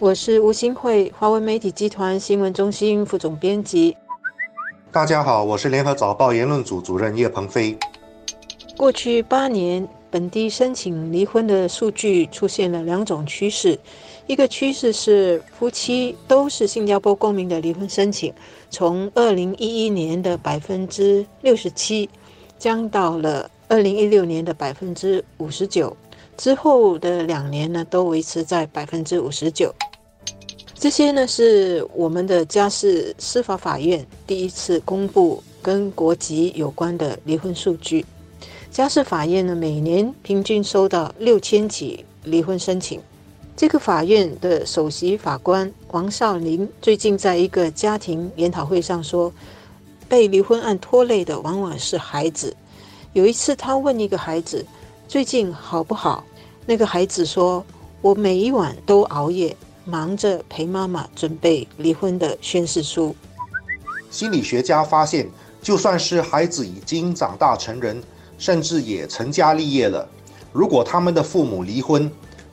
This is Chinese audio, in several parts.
我是吴新慧，华文媒体集团新闻中心副总编辑。大家好，我是联合早报言论组主任叶鹏飞。过去八年，本地申请离婚的数据出现了两种趋势。一个趋势是夫妻都是新加坡公民的离婚申请，从二零一一年的百分之六十七降到了二零一六年的百分之五十九，之后的两年呢都维持在百分之五十九。这些呢是我们的家事司法法院第一次公布跟国籍有关的离婚数据。家事法院呢每年平均收到六千起离婚申请。这个法院的首席法官王少林最近在一个家庭研讨会上说，被离婚案拖累的往往是孩子。有一次他问一个孩子最近好不好，那个孩子说：“我每一晚都熬夜。”忙着陪妈妈准备离婚的宣誓书。心理学家发现，就算是孩子已经长大成人，甚至也成家立业了，如果他们的父母离婚，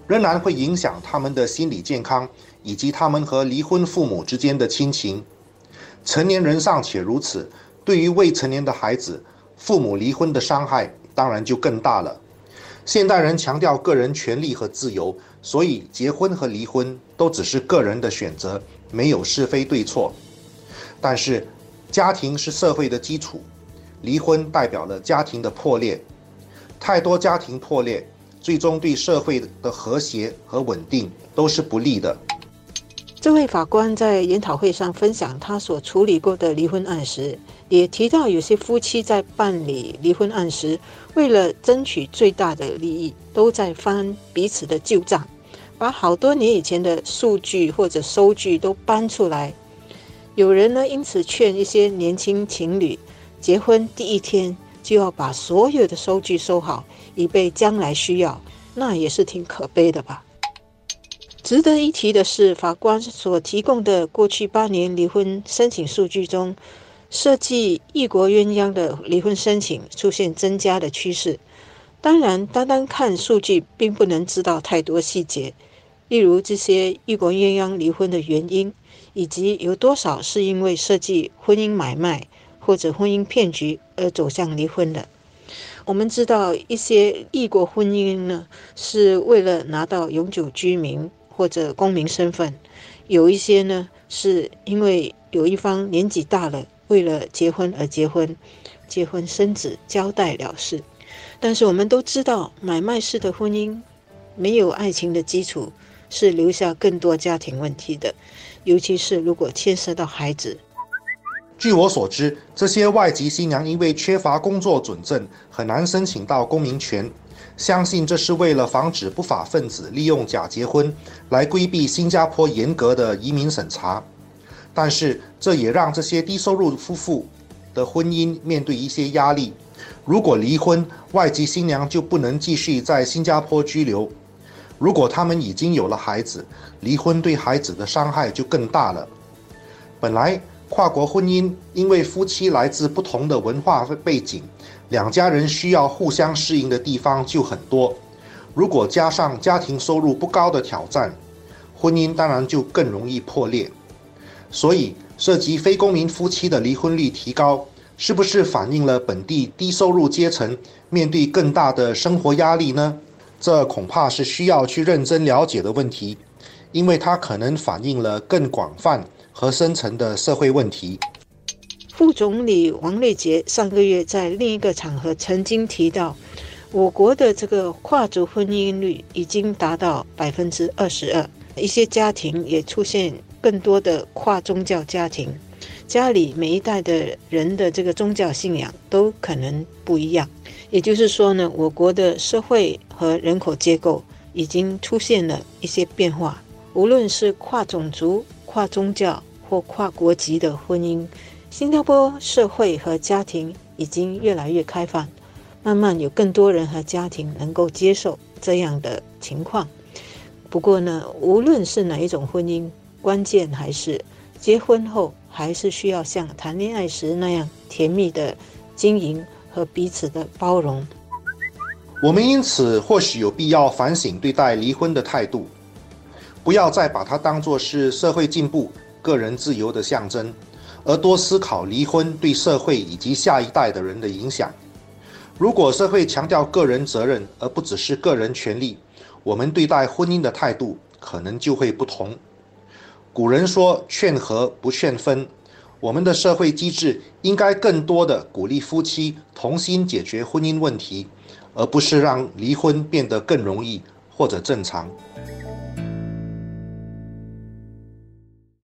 仍然会影响他们的心理健康以及他们和离婚父母之间的亲情。成年人尚且如此，对于未成年的孩子，父母离婚的伤害当然就更大了。现代人强调个人权利和自由，所以结婚和离婚都只是个人的选择，没有是非对错。但是，家庭是社会的基础，离婚代表了家庭的破裂。太多家庭破裂，最终对社会的和谐和稳定都是不利的。这位法官在研讨会上分享他所处理过的离婚案时。也提到，有些夫妻在办理离婚案时，为了争取最大的利益，都在翻彼此的旧账，把好多年以前的数据或者收据都搬出来。有人呢，因此劝一些年轻情侣，结婚第一天就要把所有的收据收好，以备将来需要。那也是挺可悲的吧。值得一提的是，法官所提供的过去八年离婚申请数据中。设计异国鸳鸯的离婚申请出现增加的趋势。当然，单单看数据并不能知道太多细节，例如这些异国鸳鸯离婚的原因，以及有多少是因为设计婚姻买卖或者婚姻骗局而走向离婚的。我们知道，一些异国婚姻呢，是为了拿到永久居民或者公民身份；有一些呢，是因为有一方年纪大了。为了结婚而结婚，结婚生子，交代了事。但是我们都知道，买卖式的婚姻没有爱情的基础，是留下更多家庭问题的。尤其是如果牵涉到孩子。据我所知，这些外籍新娘因为缺乏工作准证，很难申请到公民权。相信这是为了防止不法分子利用假结婚来规避新加坡严格的移民审查。但是这也让这些低收入夫妇的婚姻面对一些压力。如果离婚，外籍新娘就不能继续在新加坡居留。如果他们已经有了孩子，离婚对孩子的伤害就更大了。本来跨国婚姻因为夫妻来自不同的文化背景，两家人需要互相适应的地方就很多。如果加上家庭收入不高的挑战，婚姻当然就更容易破裂。所以，涉及非公民夫妻的离婚率提高，是不是反映了本地低收入阶层面对更大的生活压力呢？这恐怕是需要去认真了解的问题，因为它可能反映了更广泛和深层的社会问题。副总理王瑞杰上个月在另一个场合曾经提到，我国的这个跨族婚姻率已经达到百分之二十二，一些家庭也出现。更多的跨宗教家庭，家里每一代的人的这个宗教信仰都可能不一样。也就是说呢，我国的社会和人口结构已经出现了一些变化。无论是跨种族、跨宗教或跨国籍的婚姻，新加坡社会和家庭已经越来越开放，慢慢有更多人和家庭能够接受这样的情况。不过呢，无论是哪一种婚姻，关键还是结婚后，还是需要像谈恋爱时那样甜蜜的经营和彼此的包容。我们因此或许有必要反省对待离婚的态度。不要再把它当作是社会进步、个人自由的象征，而多思考离婚对社会以及下一代的人的影响。如果社会强调个人责任，而不只是个人权利，我们对待婚姻的态度可能就会不同。古人说“劝和不劝分”，我们的社会机制应该更多的鼓励夫妻同心解决婚姻问题，而不是让离婚变得更容易或者正常。